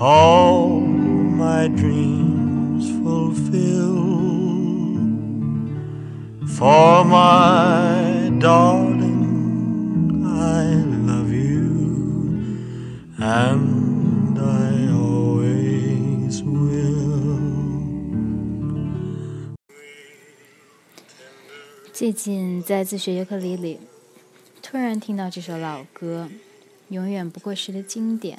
all my dreams fulfill. For my darling, I love you, and I always will. 最近在自学尤克里里，突然听到这首老歌，永远不过时的经典。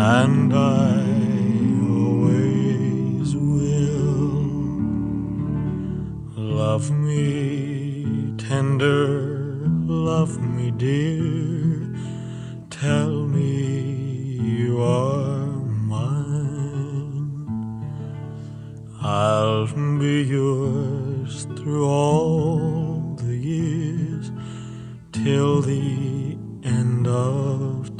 and I always will. Love me tender, love me dear, tell me you are mine. I'll be yours through all the years till the end of